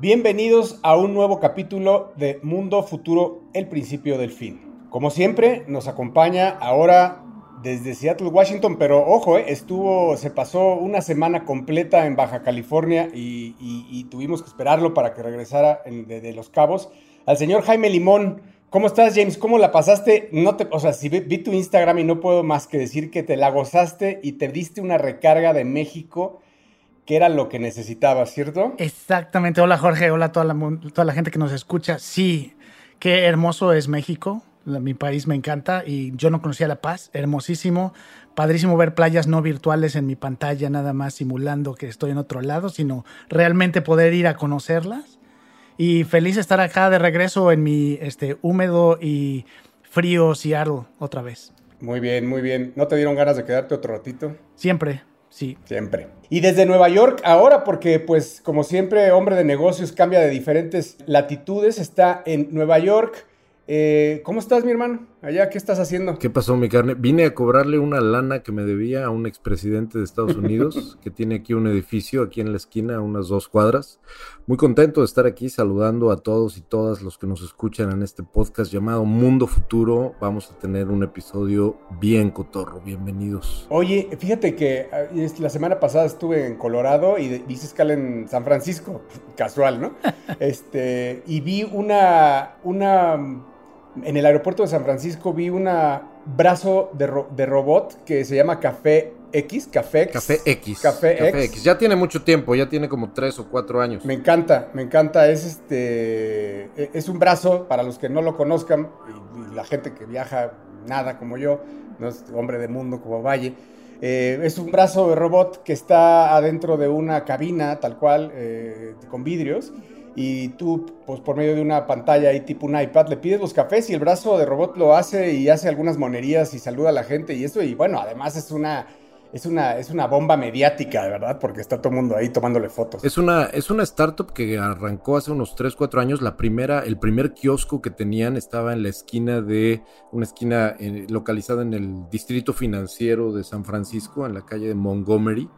Bienvenidos a un nuevo capítulo de Mundo Futuro, el principio del fin. Como siempre, nos acompaña ahora desde Seattle, Washington, pero ojo, eh, estuvo, se pasó una semana completa en Baja California y, tuvimos que esperarlo para que regresara de, Los Cabos. Al señor Jaime Limón, ¿cómo estás, James? ¿Cómo la pasaste? No te, o sea, si vi, vi, tu Instagram y no puedo más que decir que te la gozaste y te diste una recarga de México que era lo que necesitabas, ¿cierto? Exactamente. Hola Jorge, hola a toda la, toda la gente que nos escucha. Sí, qué hermoso es México. Mi país me encanta y yo no conocía La Paz. Hermosísimo. Padrísimo ver playas no virtuales en mi pantalla, nada más simulando que estoy en otro lado, sino realmente poder ir a conocerlas. Y feliz estar acá de regreso en mi este, húmedo y frío Seattle otra vez. Muy bien, muy bien. ¿No te dieron ganas de quedarte otro ratito? Siempre, Sí. Siempre. Y desde Nueva York, ahora, porque pues como siempre, hombre de negocios cambia de diferentes latitudes, está en Nueva York eh, ¿Cómo estás, mi hermano? Allá, ¿qué estás haciendo? ¿Qué pasó, mi carne? Vine a cobrarle una lana que me debía a un expresidente de Estados Unidos que tiene aquí un edificio aquí en la esquina, a unas dos cuadras. Muy contento de estar aquí saludando a todos y todas los que nos escuchan en este podcast llamado Mundo Futuro. Vamos a tener un episodio bien cotorro. Bienvenidos. Oye, fíjate que ah, la semana pasada estuve en Colorado y hice escala en San Francisco, casual, ¿no? este, y vi una, una en el aeropuerto de San Francisco vi un brazo de, robot que se llama Café X, Café X. Café X. Café, X. Ya tiene mucho tiempo, ya tiene como tres o cuatro años. Me encanta, me encanta. Es este, e, es un brazo para los que no lo conozcan y, la gente que viaja nada como yo, no es hombre de mundo como Valle. Eh, es un brazo de robot que está adentro de una cabina tal cual eh, con vidrios y tú, pues por medio de una pantalla ahí tipo un iPad, le pides los cafés y el brazo de robot lo hace y hace algunas monerías y saluda a la gente y eso, y bueno, además es una... Es una, es una bomba mediática, verdad, porque está todo el mundo ahí tomándole fotos. Es una, es una startup que arrancó hace unos 3, 4 años. La primera, el primer kiosco que tenían estaba en la esquina de, una esquina eh, localizada en el distrito financiero de San Francisco, en la calle de Montgomery.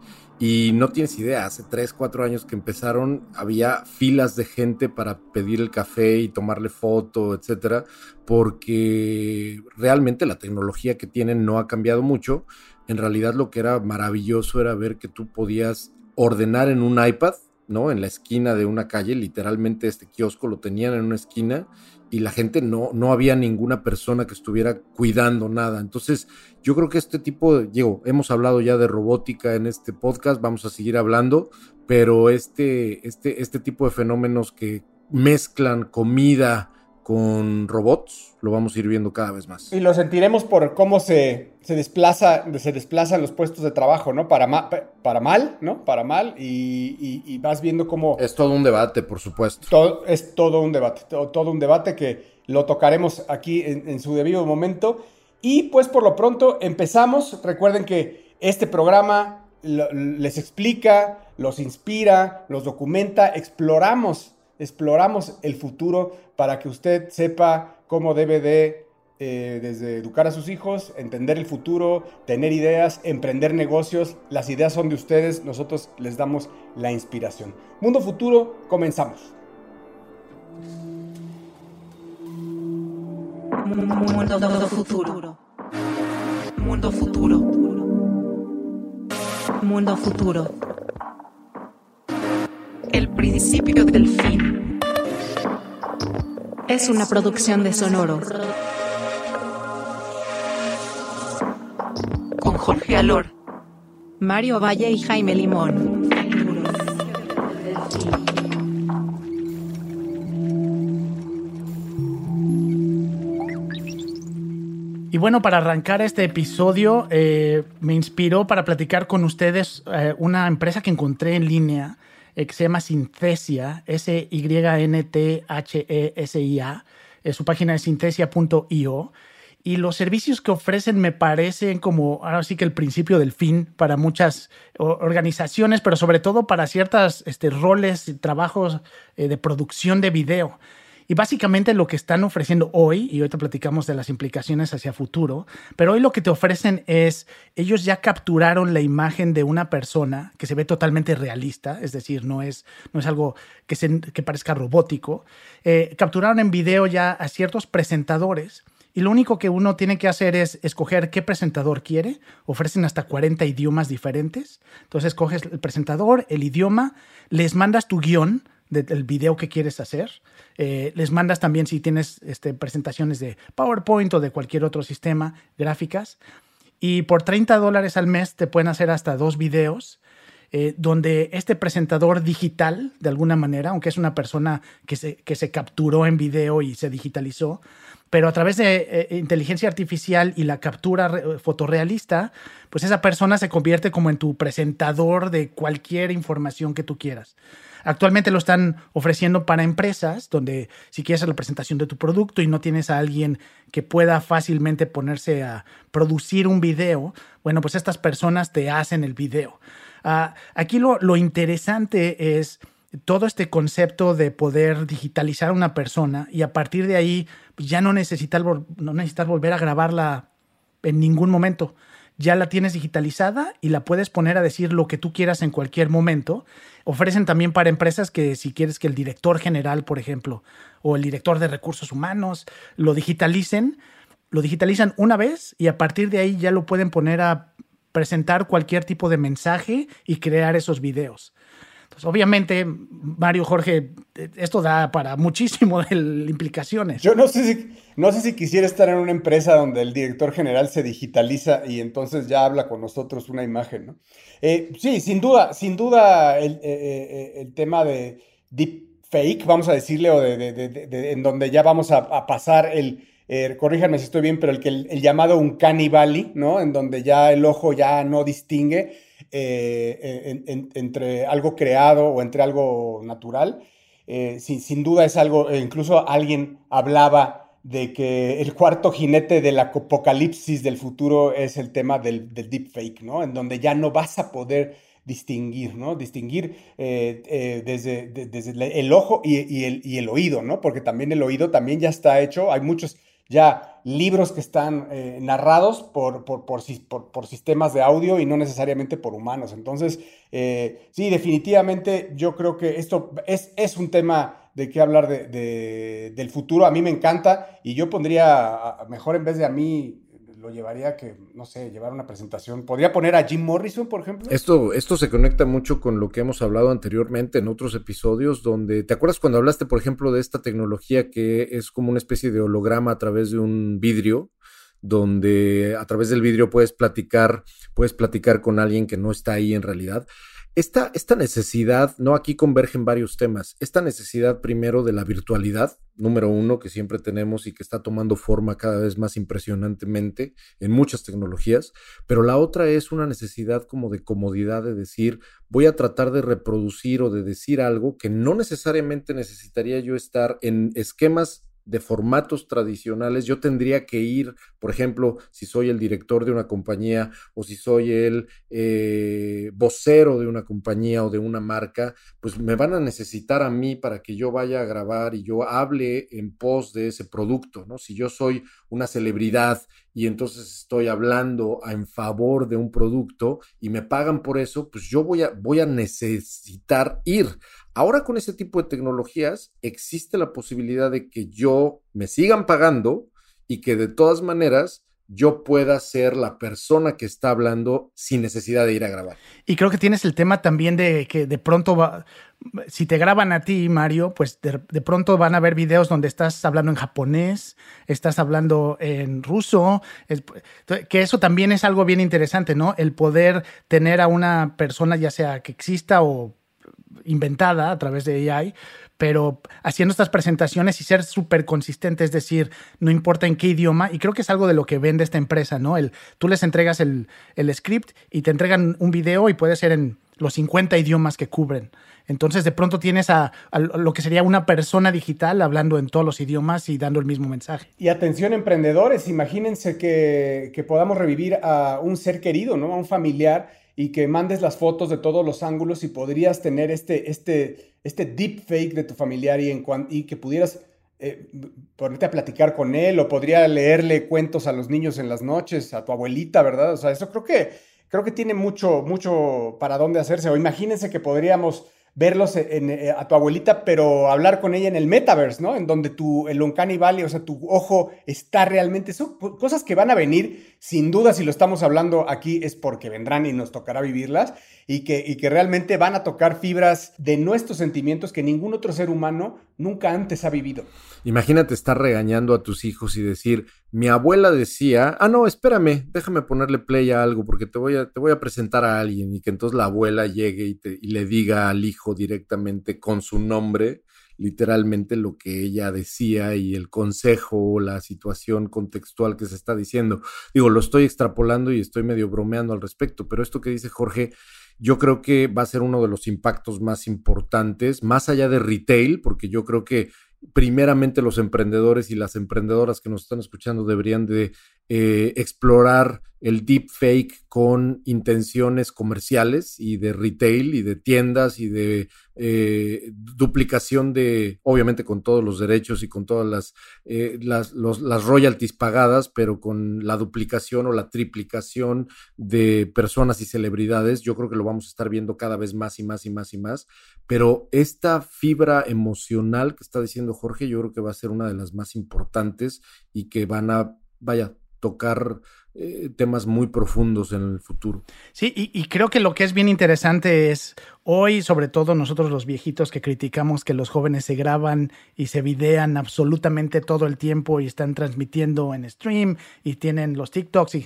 Y no tienes idea, hace 3, 4 años que empezaron, había filas de gente para pedir el café y tomarle foto, etcétera, porque realmente la tecnología que tienen no ha cambiado mucho. En realidad, lo que era maravilloso era ver que tú podías ordenar en un iPad, ¿no? En la esquina de una calle, literalmente este kiosco lo tenían en una esquina y la gente no, no había ninguna persona que estuviera cuidando nada. Entonces, yo creo que este tipo, de, digo, hemos hablado ya de robótica en este podcast, vamos a seguir hablando, pero este, este, este tipo de fenómenos que mezclan comida, con robots, lo vamos a ir viendo cada vez más. Y lo sentiremos por cómo se, se desplaza, se desplazan los puestos de trabajo, ¿no? Para, para mal, ¿no? Para mal, y, vas viendo cómo... Es todo un debate, por supuesto. Todo, es todo un debate, todo, un debate que lo tocaremos aquí en, su debido momento. Y pues por lo pronto empezamos. Recuerden que este programa les explica, los inspira, los documenta, exploramos exploramos el futuro para que usted sepa cómo debe de, eh, desde educar a sus hijos, entender el futuro, tener ideas, emprender negocios. Las ideas son de ustedes, nosotros les damos la inspiración. Mundo Futuro, comenzamos. Mundo futuro. Mundo futuro. Mundo futuro. El principio del fin. Es una producción de Sonoro. Con Jorge Alor, Mario Valle y Jaime Limón. Y bueno, para arrancar este episodio, eh, me inspiró para platicar con ustedes eh, una empresa que encontré en línea que se llama Synthesia, S-Y-N-T-H-E-S-I-A. Eh, su página es synthesia.io. Y los servicios que ofrecen me parecen como ahora sí que el principio del fin para muchas organizaciones, pero sobre todo para ciertos este, roles y trabajos eh, de producción de video. Y básicamente lo que están ofreciendo hoy, y ahorita platicamos de las implicaciones hacia futuro, pero hoy lo que te ofrecen es, ellos ya capturaron la imagen de una persona que se ve totalmente realista, es decir, no es, no es algo que, se, que parezca robótico. Eh, capturaron en video ya a ciertos presentadores y lo único que uno tiene que hacer es escoger qué presentador quiere. Ofrecen hasta 40 idiomas diferentes. Entonces escoges el presentador, el idioma, les mandas tu guion del video que quieres hacer. Eh, les mandas también si tienes este, presentaciones de PowerPoint o de cualquier otro sistema, gráficas. Y por 30 dólares al mes te pueden hacer hasta dos videos. Eh, donde este presentador digital, de alguna manera, aunque es una persona que se, que se capturó en video y se digitalizó, pero a través de eh, inteligencia artificial y la captura fotorrealista, pues esa persona se convierte como en tu presentador de cualquier información que tú quieras. Actualmente lo están ofreciendo para empresas, donde si quieres hacer la presentación de tu producto y no tienes a alguien que pueda fácilmente ponerse a producir un video, bueno, pues estas personas te hacen el video. Ah, aquí lo, lo interesante es todo este concepto de poder digitalizar a una persona y a partir de ahí ya no necesitar, no necesitar volver a grabarla en ningún momento. Ya la tienes digitalizada y la puedes poner a decir lo que tú quieras en cualquier momento. Ofrecen también para empresas que si quieres que el director general, por ejemplo, o el director de recursos humanos lo digitalicen, lo digitalizan una vez y a partir de ahí ya lo pueden poner a presentar cualquier tipo de mensaje y crear esos videos. Pues obviamente, Mario Jorge, esto da para muchísimo de implicaciones. Yo no sé si, no sé si quisiera estar en una empresa donde el director general se digitaliza y entonces ya habla con nosotros una imagen, ¿no? Eh, sí, sin duda, sin duda el, eh, eh, tema de deep fake, vamos a decirle, o de, en donde ya vamos a, pasar el, corríjanme si estoy bien, pero el, que el, llamado un valley, ¿no? En donde ya el ojo ya no distingue eh, entre algo creado o entre algo natural. Eh, sin, duda es algo, eh, incluso alguien hablaba de que el cuarto jinete del apocalipsis del futuro es el tema del, del deepfake, ¿no? En donde ya no vas a poder distinguir, ¿no? Distinguir desde, desde, el ojo y, el, y, el, oído, ¿no? Porque también el oído también ya está hecho, hay muchos ya libros que están eh, narrados por, por, sistemas de audio y no necesariamente por humanos. Entonces, eh, sí, definitivamente yo creo que esto es, es un tema de qué hablar de, del futuro. A mí me encanta y yo pondría, mejor en vez de a mí, lo llevaría que, no sé, llevar una presentación. ¿Podría poner a Jim Morrison, por ejemplo? Esto, esto se conecta mucho con lo que hemos hablado anteriormente en otros episodios, donde, ¿te acuerdas cuando hablaste, por ejemplo, de esta tecnología que es como una especie de holograma a través de un vidrio? donde a través del vidrio puedes platicar, puedes platicar con alguien que no está ahí en realidad. Esta, esta, necesidad, no aquí convergen varios temas, esta necesidad primero de la virtualidad, número uno, que siempre tenemos y que está tomando forma cada vez más impresionantemente en muchas tecnologías, pero la otra es una necesidad como de comodidad de decir, voy a tratar de reproducir o de decir algo que no necesariamente necesitaría yo estar en esquemas de formatos tradicionales, yo tendría que ir, por ejemplo, si soy el director de una compañía o si soy el eh, vocero de una compañía o de una marca, pues me van a necesitar a mí para que yo vaya a grabar y yo hable en pos de ese producto, ¿no? Si yo soy una celebridad y entonces estoy hablando en favor de un producto y me pagan por eso, pues yo voy a, voy a necesitar ir. Ahora con este tipo de tecnologías existe la posibilidad de que yo me sigan pagando y que de todas maneras yo pueda ser la persona que está hablando sin necesidad de ir a grabar. Y creo que tienes el tema también de que de pronto va, si te graban a ti, Mario, pues de, pronto van a ver videos donde estás hablando en japonés, estás hablando en ruso, que eso también es algo bien interesante, ¿no? El poder tener a una persona, ya sea que exista o inventada a través de AI, pero haciendo estas presentaciones y ser súper consistente, es decir, no importa en qué idioma, y creo que es algo de lo que vende esta empresa, ¿no? Tú les entregas el, el script y te entregan un video y puede ser en los 50 idiomas que cubren. Entonces, de pronto tienes a, lo que sería una persona digital hablando en todos los idiomas y dando el mismo mensaje. Y atención, emprendedores, imagínense que, que podamos revivir a un ser querido, ¿no? A un familiar y que mandes las fotos de todos los ángulos y podrías tener este, este, este deep fake de tu familiar y, en y que pudieras eh, ponerte a platicar con él o podría leerle cuentos a los niños en las noches, a tu abuelita, ¿verdad? O sea, eso creo que, creo que tiene mucho, mucho para dónde hacerse. O imagínense que podríamos verlos eh, a tu abuelita, pero hablar con ella en el metaverse, ¿no? En donde tu, el Uncanny Valley, o sea, tu ojo está realmente, son cosas que van a venir, sin duda, si lo estamos hablando aquí es porque vendrán y nos tocará vivirlas, y que, y que realmente van a tocar fibras de nuestros sentimientos que ningún otro ser humano nunca antes ha vivido. Imagínate estar regañando a tus hijos y decir, mi abuela decía, ah, no, espérame, déjame ponerle play a algo porque te voy a, te voy a presentar a alguien y que entonces la abuela llegue y, te, y le diga al hijo directamente con su nombre, literalmente lo que ella decía y el consejo la situación contextual que se está diciendo. Digo, lo estoy extrapolando y estoy medio bromeando al respecto, pero esto que dice Jorge yo creo que va a ser uno de los impactos más importantes, más allá de retail, porque yo creo que primeramente los emprendedores y las emprendedoras que nos están escuchando deberían de eh, explorar el deep fake con intenciones comerciales y de retail y de tiendas y de eh, duplicación de, obviamente con todos los derechos y con todas las, eh, las royalties pagadas, pero con la duplicación o la triplicación de personas y celebridades, yo creo que lo vamos a estar viendo cada vez más y más y más y más, pero esta fibra emocional que está diciendo Jorge, yo creo que va a ser una de las más importantes y que van a, vaya, tocar eh, temas muy profundos en el futuro. Sí, y, creo que lo que es bien interesante es hoy, sobre todo nosotros los viejitos que criticamos que los jóvenes se graban y se videan absolutamente todo el tiempo y están transmitiendo en stream y tienen los TikToks.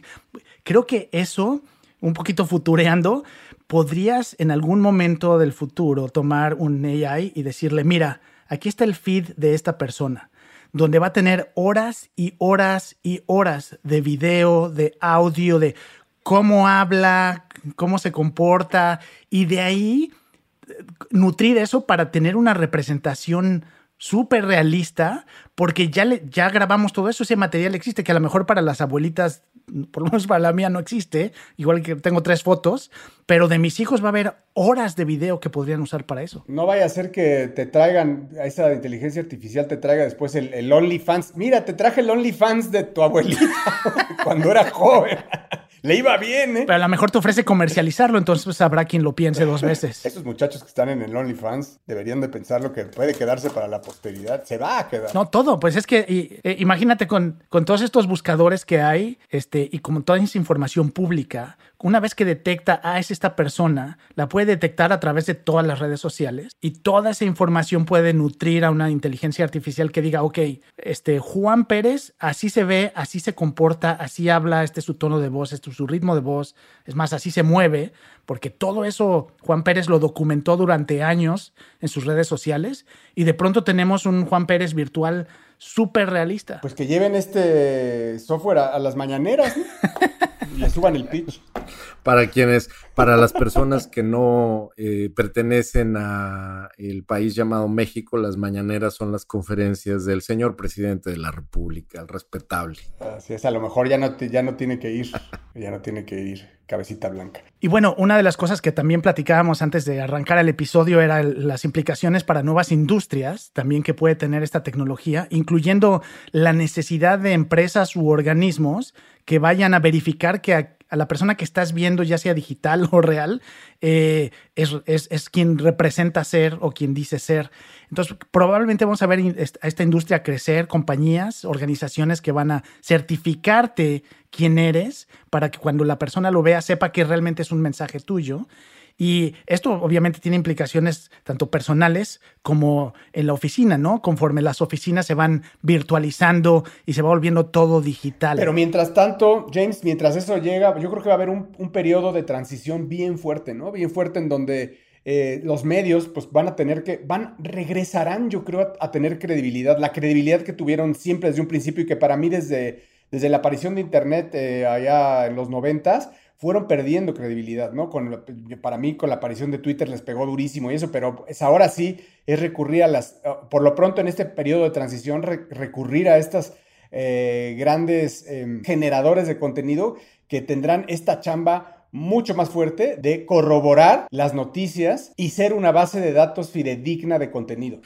Creo que eso, un poquito futureando, podrías en algún momento del futuro tomar un AI y decirle, mira, aquí está el feed de esta persona donde va a tener horas y horas y horas de video, de audio, de cómo habla, cómo se comporta, y de ahí eh, nutrir eso para tener una representación súper realista, porque ya, ya grabamos todo eso, ese material existe, que a lo mejor para las abuelitas por lo menos para la mía no existe, igual que tengo tres fotos, pero de mis hijos va a haber horas de video que podrían usar para eso. No vaya a ser que te traigan, a esa inteligencia artificial te traiga después el, el OnlyFans. Mira, te traje el OnlyFans de tu abuelita cuando era joven. Le iba bien, ¿eh? Pero a lo mejor te ofrece comercializarlo, entonces pues, habrá quien lo piense dos veces. Esos muchachos que están en el OnlyFans deberían de pensar lo que puede quedarse para la posteridad. Se va a quedar. No, todo. Pues es que eh, imagínate con, con todos estos buscadores que hay este, y como toda esa información pública, una vez que detecta, ah, es esta persona, la puede detectar a través de todas las redes sociales y toda esa información puede nutrir a una inteligencia artificial que diga, ok, este Juan Pérez así se ve, así se comporta, así habla, este es su tono de voz, este es su ritmo de voz, es más, así se mueve, porque todo eso Juan Pérez lo documentó durante años en sus redes sociales y de pronto tenemos un Juan Pérez virtual súper realista. Pues que lleven este software a, las mañaneras, ¿no? y le suban el pitch. Para quienes, para las personas que no eh, pertenecen a el país llamado México, las mañaneras son las conferencias del señor presidente de la República, el respetable. Así es, a lo mejor ya no, ya no tiene que ir, ya no tiene que ir, cabecita blanca. Y bueno, una de las cosas que también platicábamos antes de arrancar el episodio era las implicaciones para nuevas industrias, también que puede tener esta tecnología, incluyendo la necesidad de empresas u organismos que vayan a verificar que a, la persona que estás viendo, ya sea digital o real, eh, es, quien representa ser o quien dice ser. Entonces, probablemente vamos a ver a esta industria crecer, compañías, organizaciones que van a certificarte quién eres para que cuando la persona lo vea sepa que realmente es un mensaje tuyo y esto obviamente tiene implicaciones tanto personales como en la oficina, ¿no? Conforme las oficinas se van virtualizando y se va volviendo todo digital. Pero mientras tanto, James, mientras eso llega, yo creo que va a haber un, periodo de transición bien fuerte, ¿no? Bien fuerte en donde eh, los medios pues van a tener que, van, regresarán yo creo a, tener credibilidad, la credibilidad que tuvieron siempre desde un principio y que para mí desde, desde la aparición de Internet eh, allá en los noventas, fueron perdiendo credibilidad, ¿no? Para mí, con la aparición de Twitter les pegó durísimo y eso, pero es ahora sí es recurrir a las, ah, por lo pronto en este periodo de transición, recurrir a estas eh, grandes em, generadores de contenido que tendrán esta chamba mucho más fuerte de corroborar las noticias y ser una base de datos fidedigna de contenido.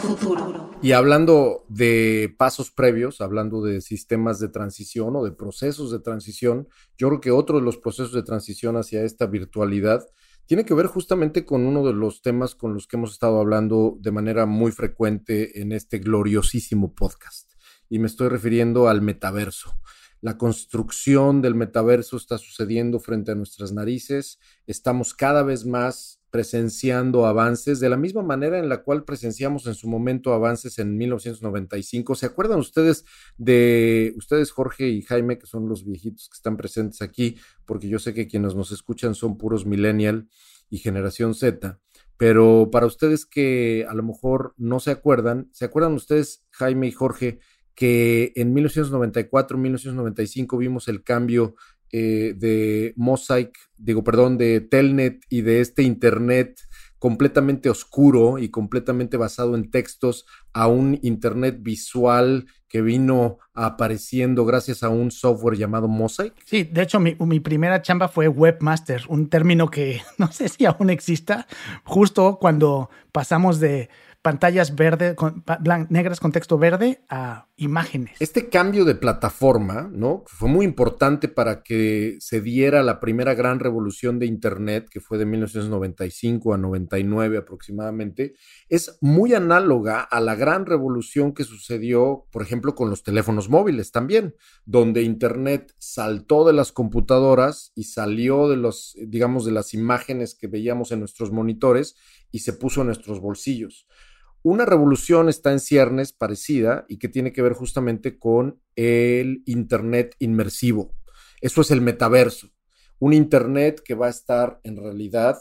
Futuro. Y hablando de pasos previos, hablando de sistemas de transición o de procesos de transición, yo creo que otro de los procesos de transición hacia esta virtualidad tiene que ver justamente con uno de los temas con los que hemos estado hablando de manera muy frecuente en este gloriosísimo podcast. Y me estoy refiriendo al metaverso. La construcción del metaverso está sucediendo frente a nuestras narices. Estamos cada vez más presenciando avances de la misma manera en la cual presenciamos en su momento avances en 1995. ¿Se acuerdan ustedes de ustedes, Jorge y Jaime, que son los viejitos que están presentes aquí? Porque yo sé que quienes nos escuchan son puros millennial y generación Z. Pero para ustedes que a lo mejor no se acuerdan, ¿se acuerdan ustedes, Jaime y Jorge, que en 1994, 1995 vimos el cambio eh, de Mosaic, digo, perdón, de Telnet y de este Internet completamente oscuro y completamente basado en textos a un Internet visual que vino apareciendo gracias a un software llamado Mosaic. Sí, de hecho mi, mi, primera chamba fue webmaster, un término que no sé si aún exista, justo cuando pasamos de pantallas verde, con, negras con texto verde a imágenes. Este cambio de plataforma, ¿no? Fue muy importante para que se diera la primera gran revolución de Internet, que fue de 1995 a 99 aproximadamente, es muy análoga a la gran revolución que sucedió, por ejemplo, con los teléfonos móviles también, donde Internet saltó de las computadoras y salió de los, digamos, de las imágenes que veíamos en nuestros monitores y se puso en nuestros bolsillos. Una revolución está en ciernes parecida y que tiene que ver justamente con el Internet inmersivo. Eso es el metaverso. Un Internet que va a estar en realidad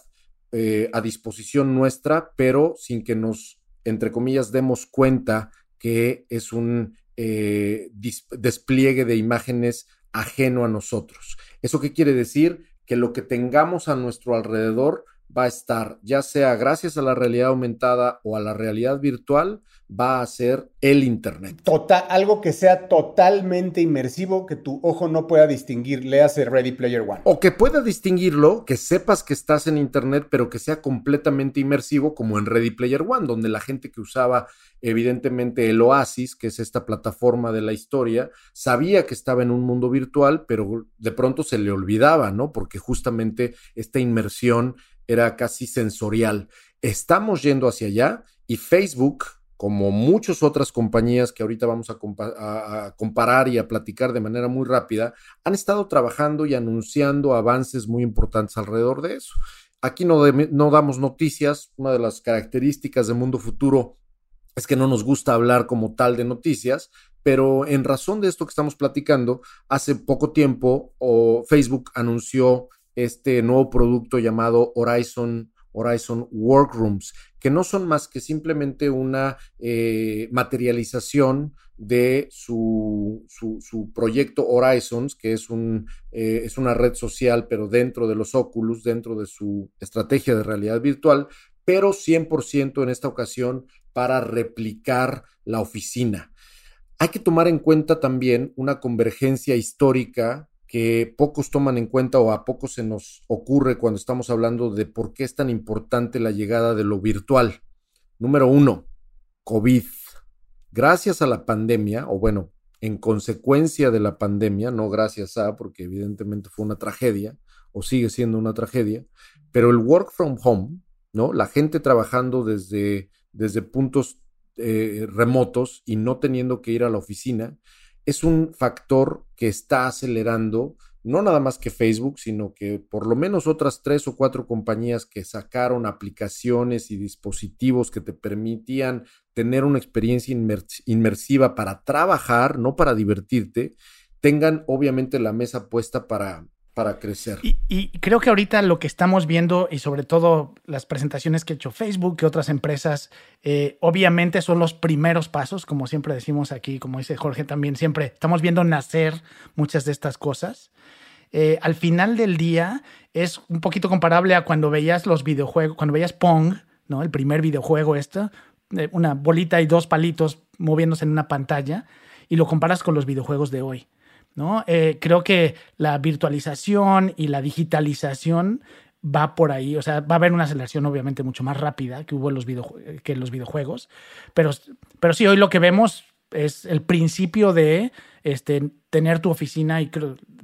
eh, a disposición nuestra, pero sin que nos, entre comillas, demos cuenta que es un eh, despliegue de imágenes ajeno a nosotros. ¿Eso qué quiere decir? Que lo que tengamos a nuestro alrededor va a estar, ya sea gracias a la realidad aumentada o a la realidad virtual, va a ser el Internet. Total, algo que sea totalmente inmersivo, que tu ojo no pueda distinguir, le hace Ready Player One. O que pueda distinguirlo, que sepas que estás en Internet, pero que sea completamente inmersivo, como en Ready Player One, donde la gente que usaba evidentemente el Oasis, que es esta plataforma de la historia, sabía que estaba en un mundo virtual, pero de pronto se le olvidaba, ¿no? Porque justamente esta inmersión era casi sensorial. Estamos yendo hacia allá y Facebook, como muchas otras compañías que ahorita vamos a, comparar y a platicar de manera muy rápida, han estado trabajando y anunciando avances muy importantes alrededor de eso. Aquí no, no damos noticias. Una de las características de Mundo Futuro es que no nos gusta hablar como tal de noticias, pero en razón de esto que estamos platicando, hace poco tiempo Facebook anunció este nuevo producto llamado Horizon, Horizon Workrooms, que no son más que simplemente una eh, materialización de su, su, proyecto Horizons, que es, un, eh, es una red social, pero dentro de los Oculus, dentro de su estrategia de realidad virtual, pero 100% en esta ocasión para replicar la oficina. Hay que tomar en cuenta también una convergencia histórica que pocos toman en cuenta o a pocos se nos ocurre cuando estamos hablando de por qué es tan importante la llegada de lo virtual. Número uno, COVID. Gracias a la pandemia, o bueno, en consecuencia de la pandemia, no gracias a, porque evidentemente fue una tragedia, o sigue siendo una tragedia, pero el work from home, ¿no? La gente trabajando desde, desde puntos eh, remotos y no teniendo que ir a la oficina, es un factor que está acelerando no nada más que Facebook, sino que por lo menos otras tres o cuatro compañías que sacaron aplicaciones y dispositivos que te permitían tener una experiencia inmersiva para trabajar, no para divertirte, tengan obviamente la mesa puesta para, para crecer. Y, creo que ahorita lo que estamos viendo, y sobre todo las presentaciones que ha hecho Facebook, que otras empresas, eh, obviamente son los primeros pasos, como siempre decimos aquí, como dice Jorge también, siempre estamos viendo nacer muchas de estas cosas. Eh, al final del día es un poquito comparable a cuando veías los videojuegos, cuando veías Pong, ¿no? El primer videojuego este, una bolita y dos palitos moviéndose en una pantalla, y lo comparas con los videojuegos de hoy. ¿No? Eh, creo que la virtualización y la digitalización va por ahí, o sea, va a haber una aceleración obviamente mucho más rápida que hubo en los, que en los videojuegos, pero, pero sí, hoy lo que vemos es el principio de este, tener tu oficina y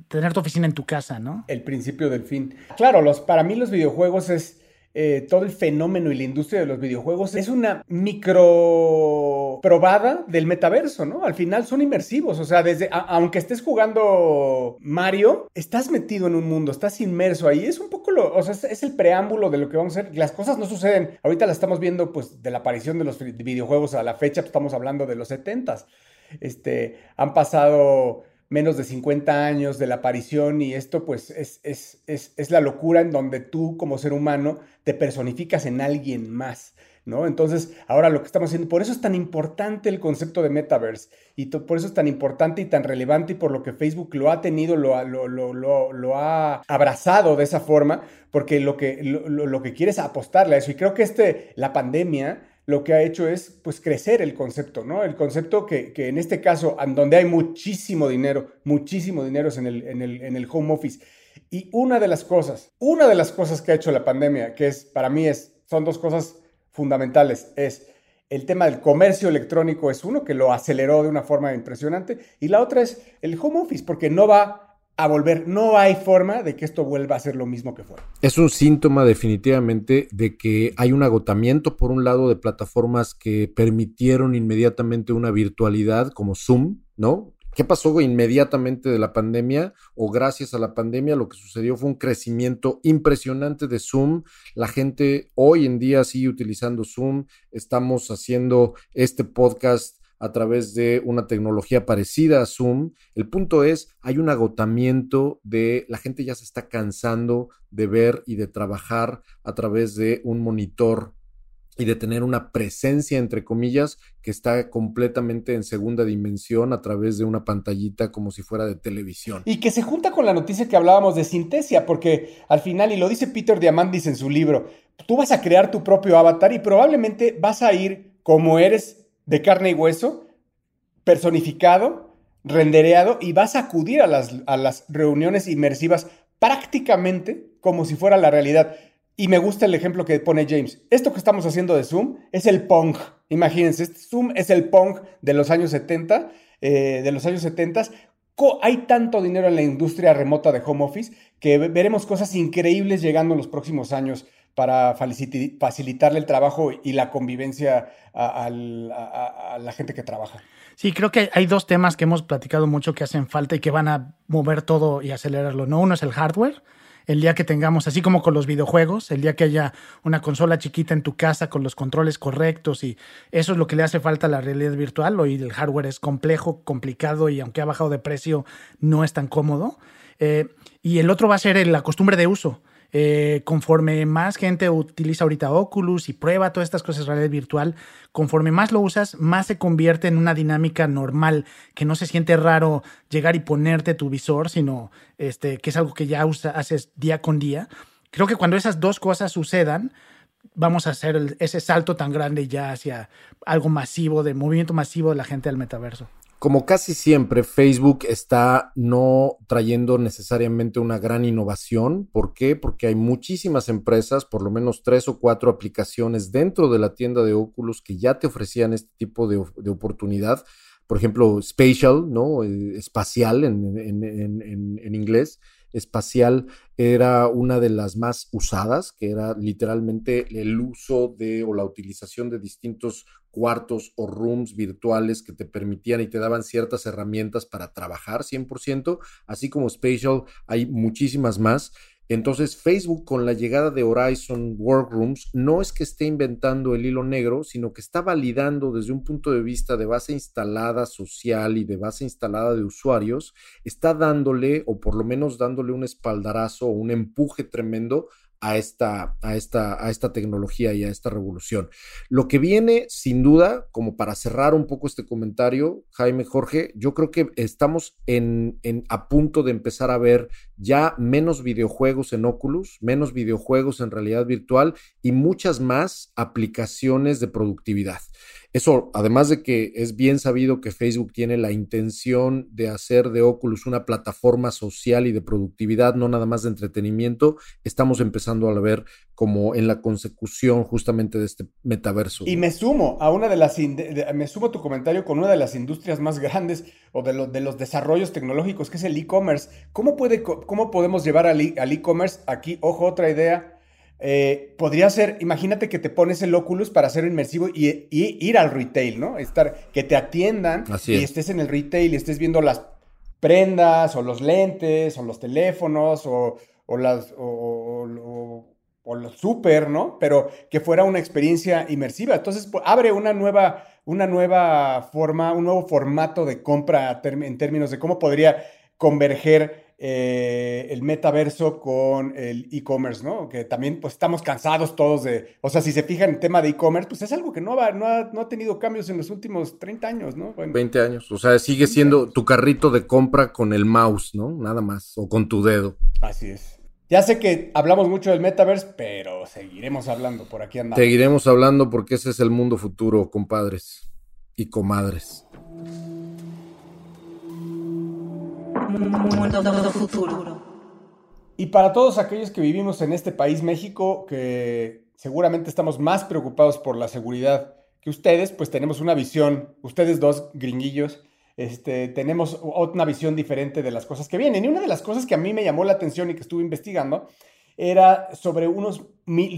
tener tu oficina en tu casa, ¿no? El principio del fin. Claro, los, para mí los videojuegos es eh, todo el fenómeno y la industria de los videojuegos es una micro probada del metaverso, ¿no? Al final son inmersivos, o sea, desde, aunque estés jugando Mario, estás metido en un mundo, estás inmerso ahí, es un poco lo, o sea, es, el preámbulo de lo que vamos a hacer, las cosas no suceden, ahorita la estamos viendo pues de la aparición de los videojuegos a la fecha, pues, estamos hablando de los 70s, este, han pasado menos de 50 años de la aparición y esto pues es, es, es, es, la locura en donde tú como ser humano te personificas en alguien más, ¿no? Entonces ahora lo que estamos haciendo, por eso es tan importante el concepto de metaverse y por eso es tan importante y tan relevante y por lo que Facebook lo ha tenido, lo, lo, lo, lo ha abrazado de esa forma, porque lo que, lo, que quiere es apostarle a eso y creo que este, la pandemia lo que ha hecho es pues crecer el concepto, ¿no? El concepto que, en este caso, donde hay muchísimo dinero, muchísimo dinero en el, en, el, en el home office. Y una de las cosas, una de las cosas que ha hecho la pandemia, que es para mí es, son dos cosas fundamentales, es el tema del comercio electrónico es uno que lo aceleró de una forma impresionante y la otra es el home office, porque no va a volver. No hay forma de que esto vuelva a ser lo mismo que fue. Es un síntoma definitivamente de que hay un agotamiento, por un lado, de plataformas que permitieron inmediatamente una virtualidad como Zoom, ¿no? ¿Qué pasó inmediatamente de la pandemia o gracias a la pandemia? Lo que sucedió fue un crecimiento impresionante de Zoom. La gente hoy en día sigue utilizando Zoom. Estamos haciendo este podcast a través de una tecnología parecida a Zoom. El punto es, hay un agotamiento de la gente ya se está cansando de ver y de trabajar a través de un monitor y de tener una presencia, entre comillas, que está completamente en segunda dimensión a través de una pantallita como si fuera de televisión. Y que se junta con la noticia que hablábamos de Sintesia, porque al final, y lo dice Peter Diamandis en su libro, tú vas a crear tu propio avatar y probablemente vas a ir como eres de carne y hueso, personificado, rendereado, y vas a acudir a las, a las reuniones inmersivas prácticamente como si fuera la realidad. Y me gusta el ejemplo que pone James. Esto que estamos haciendo de Zoom es el Pong. Imagínense, este Zoom es el Pong de los años 70, eh, de los años 70. Hay tanto dinero en la industria remota de home office que veremos cosas increíbles llegando en los próximos años para facilitarle el trabajo y la convivencia a, la gente que trabaja. Sí, creo que hay dos temas que hemos platicado mucho que hacen falta y que van a mover todo y acelerarlo. ¿no? Uno es el hardware. El día que tengamos, así como con los videojuegos, el día que haya una consola chiquita en tu casa con los controles correctos y eso es lo que le hace falta a la realidad virtual. Hoy el hardware es complejo, complicado y aunque ha bajado de precio, no es tan cómodo. Eh, y el otro va a ser la costumbre de uso. Eh, conforme más gente utiliza ahorita Oculus y prueba todas estas cosas de realidad virtual, conforme más lo usas, más se convierte en una dinámica normal, que no se siente raro llegar y ponerte tu visor, sino este, que es algo que ya haces día con día. Creo que cuando esas dos cosas sucedan, vamos a hacer ese salto tan grande ya hacia algo masivo, de movimiento masivo de la gente al metaverso. Como casi siempre, Facebook está no trayendo necesariamente una gran innovación. ¿Por qué? Porque hay muchísimas empresas, por lo menos tres o cuatro aplicaciones dentro de la tienda de Oculus que ya te ofrecían este tipo de, oportunidad. Por ejemplo, Spatial, ¿no? Eh, espacial en, en inglés espacial era una de las más usadas, que era literalmente el uso de o la utilización de distintos cuartos o rooms virtuales que te permitían y te daban ciertas herramientas para trabajar 100%, así como Spatial hay muchísimas más. Entonces Facebook con la llegada de Horizon Workrooms no es que esté inventando el hilo negro, sino que está validando desde un punto de vista de base instalada social y de base instalada de usuarios, está dándole o por lo menos dándole un espaldarazo o un empuje tremendo a esta, a, esta, a esta tecnología y a esta revolución. Lo que viene, sin duda, como para cerrar un poco este comentario, Jaime Jorge, yo creo que estamos en, en, a punto de empezar a ver ya menos videojuegos en Oculus, menos videojuegos en realidad virtual y muchas más aplicaciones de productividad. Eso, además de que es bien sabido que Facebook tiene la intención de hacer de Oculus una plataforma social y de productividad, no nada más de entretenimiento, estamos empezando a ver como en la consecución justamente de este metaverso. Y me sumo a una de las, me sumo a tu comentario con una de las industrias más grandes o de, de los desarrollos tecnológicos, que es el e-commerce. ¿Cómo, puede, ¿Cómo podemos llevar al e-commerce? Aquí, ojo, otra idea eh, podría ser, imagínate que te pones el Oculus para hacer inmersivo y, ir al retail, ¿no? Estar, que te atiendan y estés en el retail y estés viendo las prendas o los lentes o los teléfonos o, las, o, los super, ¿no? Pero que fuera una experiencia inmersiva. Entonces pues, abre una nueva, una nueva forma, un nuevo formato de compra en términos de cómo podría converger eh, el metaverso con el e-commerce, ¿no? Que también pues estamos cansados todos de, o sea, si se fijan en el tema de e-commerce, pues es algo que no, va, no, ha, tenido cambios en los últimos 30 años, ¿no? 20 años, o sea, sigue siendo tu carrito de compra con el mouse, ¿no? Nada más, o con tu dedo. Así es. Ya sé que hablamos mucho del metaverse, pero seguiremos hablando, por aquí andamos. Seguiremos hablando porque ese es el mundo futuro, compadres y comadres. Mundo futuro. Y para todos aquellos que vivimos en este país, México, que seguramente estamos más preocupados por la seguridad que ustedes, pues tenemos una visión, ustedes dos gringuillos, este, tenemos una visión diferente de las cosas que vienen. Y una de las cosas que a mí me llamó la atención y que estuve investigando era sobre, unos,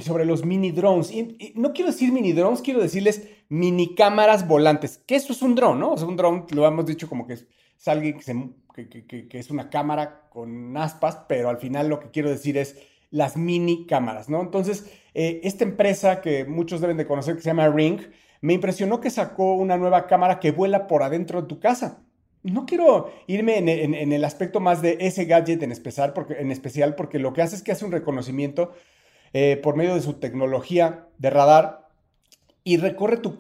sobre los mini drones. Y, no quiero decir mini drones, quiero decirles mini cámaras volantes, que eso es un drone, ¿no? O sea, un drone, lo hemos dicho como que es, alguien que se que, es una cámara con aspas, pero al final lo que quiero decir es las mini cámaras, ¿no? Entonces, eh, esta empresa que muchos deben de conocer, que se llama Ring, me impresionó que sacó una nueva cámara que vuela por adentro de tu casa. No quiero irme en, el aspecto más de ese gadget en especial, porque, en especial, porque lo que hace es que hace un reconocimiento eh, por medio de su tecnología de radar y recorre tu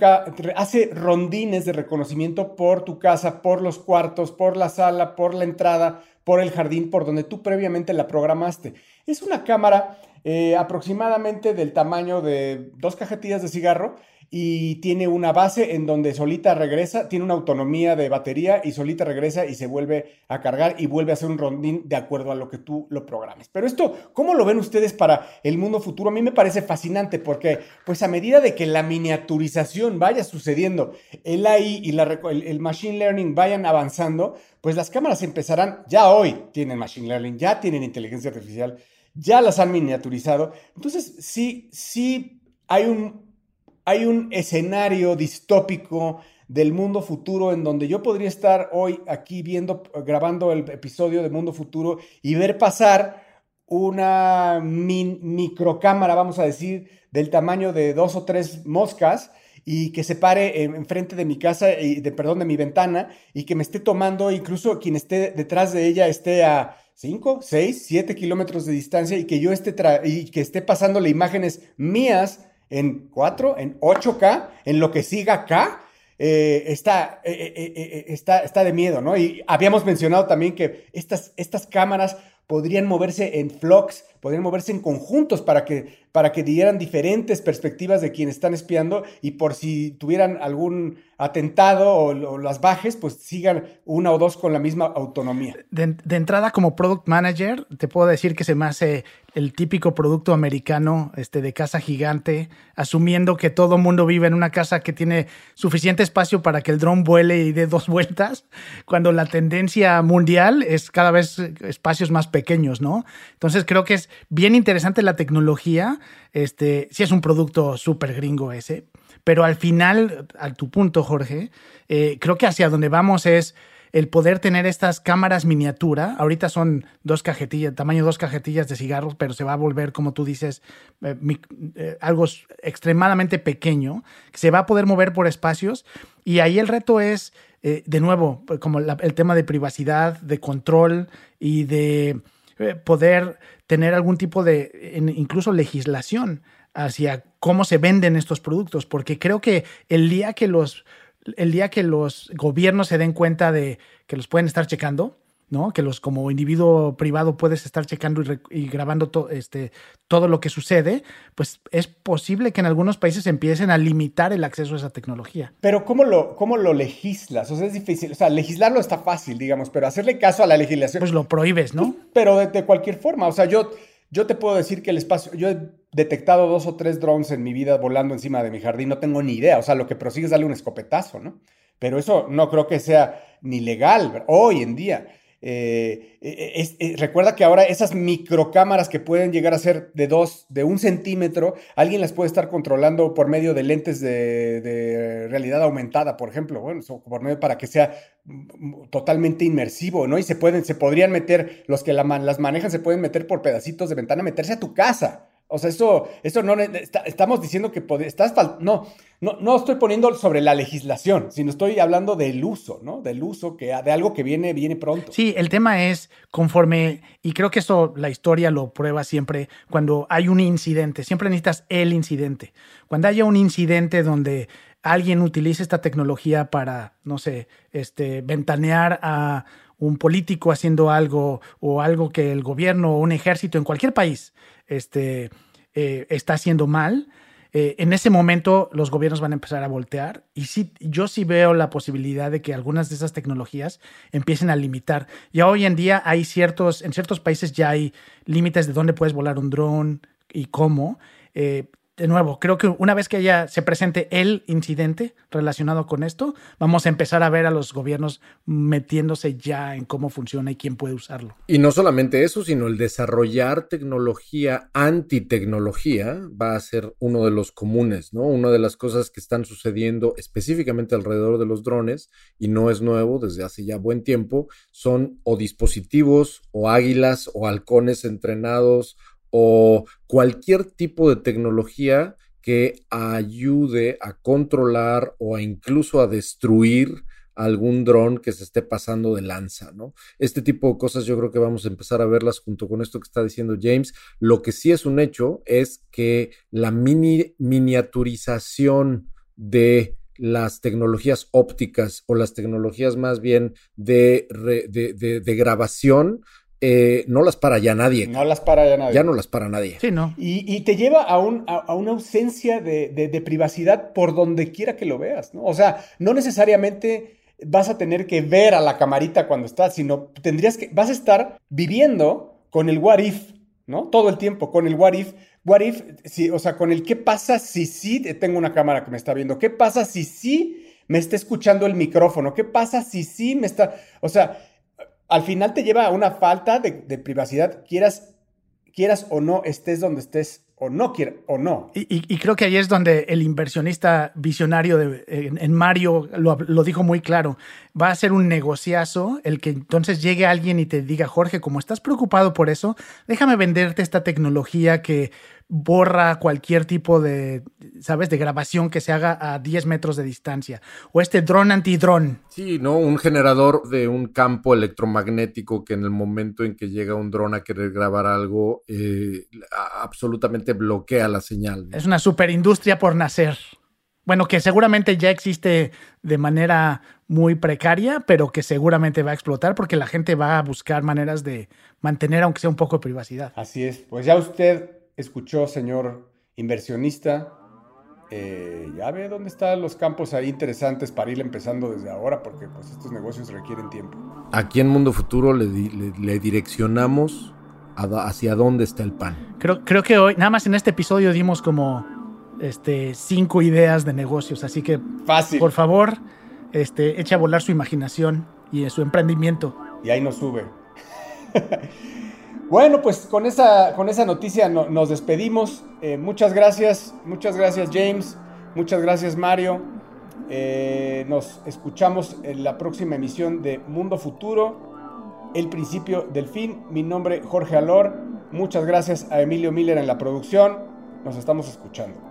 hace rondines de reconocimiento por tu casa, por los cuartos, por la sala, por la entrada, por el jardín, por donde tú previamente la programaste. Es una cámara eh, aproximadamente del tamaño de dos cajetillas de cigarro y tiene una base en donde solita regresa, tiene una autonomía de batería y solita regresa y se vuelve a cargar y vuelve a hacer un rondín de acuerdo a lo que tú lo programes. Pero esto, ¿cómo lo ven ustedes para el mundo futuro? A mí me parece fascinante porque pues a medida de que la miniaturización vaya sucediendo, el AI y la, el, el Machine Learning vayan avanzando, pues las cámaras empezarán, ya hoy tienen Machine Learning, ya tienen inteligencia artificial, ya las han miniaturizado. Entonces, sí, sí hay un hay un escenario distópico del mundo futuro en donde yo podría estar hoy aquí viendo, grabando el episodio de Mundo Futuro y ver pasar una microcámara, vamos a decir, del tamaño de dos o tres moscas y que se pare enfrente de mi casa, y de, perdón, de mi ventana y que me esté tomando, incluso quien esté detrás de ella esté a 5, 6, 7 kilómetros de distancia y que yo esté, y que esté pasándole imágenes mías en 4, en 8K, en lo que siga acá, eh, está, eh, eh, está, está de miedo, ¿no? Y habíamos mencionado también que estas, estas cámaras podrían moverse en flocks, podrían moverse en conjuntos para que, para que dieran diferentes perspectivas de quienes están espiando y por si tuvieran algún atentado o, las bajes, pues sigan una o dos con la misma autonomía. De, entrada, como product manager, te puedo decir que se me hace el típico producto americano este, de casa gigante, asumiendo que todo mundo vive en una casa que tiene suficiente espacio para que el dron vuele y dé dos vueltas, cuando la tendencia mundial es cada vez espacios más pequeños, ¿no? Entonces creo que es bien interesante la tecnología, este, es un producto súper gringo ese, pero al final, a tu punto, Jorge, eh, creo que hacia donde vamos es el poder tener estas cámaras miniatura. Ahorita son dos cajetillas, tamaño dos cajetillas de cigarros, pero se va a volver, como tú dices, eh, eh, algo extremadamente pequeño, que se va a poder mover por espacios. Y ahí el reto es, de nuevo, como el tema de privacidad, de control y de poder tener algún tipo de, incluso legislación hacia cómo se venden estos productos, porque creo que el día que los, el día que los gobiernos se den cuenta de que los pueden estar checando, ¿no? Que los como individuo privado puedes estar checando y, y grabando to- este, todo lo que sucede, pues es posible que en algunos países empiecen a limitar el acceso a esa tecnología. Pero ¿cómo lo, ¿cómo lo legislas? O sea, es difícil. O sea, legislarlo está fácil, digamos, pero hacerle caso a la legislación. Pues lo prohíbes, ¿no? Pero de, de cualquier forma, o sea, yo, yo te puedo decir que el espacio, yo detectado dos o tres drones en mi vida volando encima de mi jardín, no tengo ni idea, o sea, lo que prosigue es darle un escopetazo, ¿no? Pero eso no creo que sea ni legal hoy en día. Eh, eh, eh, recuerda que ahora esas microcámaras que pueden llegar a ser de dos, de un centímetro, alguien las puede estar controlando por medio de lentes de, realidad aumentada, por ejemplo, bueno, por medio para que sea totalmente inmersivo, ¿no? Y se pueden, se podrían meter, los que las manejan se pueden meter por pedacitos de ventana, meterse a tu casa. O sea, eso, eso no, está- estamos diciendo que estás, no, no, no estoy poniendo sobre la legislación, sino estoy hablando del uso, ¿no? Del uso, que, de algo que viene, viene pronto. Sí, el tema es conforme, y creo que eso la historia lo prueba siempre, cuando hay un incidente, siempre necesitas el incidente. Cuando haya un incidente donde alguien utilice esta tecnología para, no sé, este, ventanear a un político haciendo algo o algo que el gobierno o un ejército en cualquier país este, eh, está haciendo mal, eh, en ese momento los gobiernos van a empezar a voltear y sí, yo sí veo la posibilidad de que algunas de esas tecnologías empiecen a limitar. Ya hoy en día hay ciertos, en ciertos países ya hay límites de dónde puedes volar un dron y cómo. Eh, de nuevo, creo que una vez que ya se presente el incidente relacionado con esto, vamos a empezar a ver a los gobiernos metiéndose ya en cómo funciona y quién puede usarlo. Y no solamente eso, sino el desarrollar tecnología antitecnología va a ser uno de los comunes, ¿no? Una de las cosas que están sucediendo específicamente alrededor de los drones, y no es nuevo desde hace ya buen tiempo, son o dispositivos o águilas o halcones entrenados o cualquier tipo de tecnología que ayude a controlar o a incluso a destruir algún dron que se esté pasando de lanza, ¿no? Este tipo de cosas yo creo que vamos a empezar a verlas junto con esto que está diciendo James. Lo que sí es un hecho es que la mini miniaturización de las tecnologías ópticas o las tecnologías más bien de, de grabación eh, no las para ya nadie. No las para ya nadie. Ya no las para nadie. Sí, ¿no? Y, y te lleva a, un- a- a una ausencia de, de- de privacidad por donde quiera que lo veas, ¿no? O sea, no necesariamente vas a tener que ver a la camarita cuando estás, sino tendrías que, vas a estar viviendo con el what if, ¿no? Todo el tiempo, con el what if. What if, si, o sea, con el qué pasa si sí tengo una cámara que me está viendo, qué pasa si sí me está escuchando el micrófono, qué pasa si sí me está, o sea, al final te lleva a una falta de, privacidad, quieras, quieras o no, estés donde estés o no quieras o no. Y, creo que ahí es donde el inversionista visionario de- en, en Mario lo, lo dijo muy claro. Va a ser un negociazo el que entonces llegue alguien y te diga, Jorge, como estás preocupado por eso, déjame venderte esta tecnología que borra cualquier tipo de, ¿sabes?, de grabación que se haga a 10 metros de distancia. O este dron antidrón. Sí, ¿no? Un generador de un campo electromagnético que en el momento en que llega un dron a querer grabar algo, eh, absolutamente bloquea la señal. ¿no? Es una superindustria por nacer. Bueno, que seguramente ya existe de manera muy precaria, pero que seguramente va a explotar porque la gente va a buscar maneras de mantener, aunque sea un poco de privacidad. Así es. Pues ya usted escuchó, señor inversionista. eh, ya ve dónde están los campos ahí interesantes para ir empezando desde ahora, porque pues estos negocios requieren tiempo. Aquí en Mundo Futuro le, di- le- le direccionamos a hacia dónde está el pan. Creo, creo que hoy, nada más en este episodio dimos como este, cinco ideas de negocios, así que Fácil. por favor, este, eche a volar su imaginación y su emprendimiento. Y ahí nos sube. bueno, pues con esa, con esa noticia no- nos despedimos. Eh, muchas gracias, muchas gracias James, muchas gracias Mario. Eh, nos escuchamos en la próxima emisión de Mundo Futuro, El principio del fin. Mi nombre Jorge Alor. Muchas gracias a Emilio Miller en la producción. Nos estamos escuchando.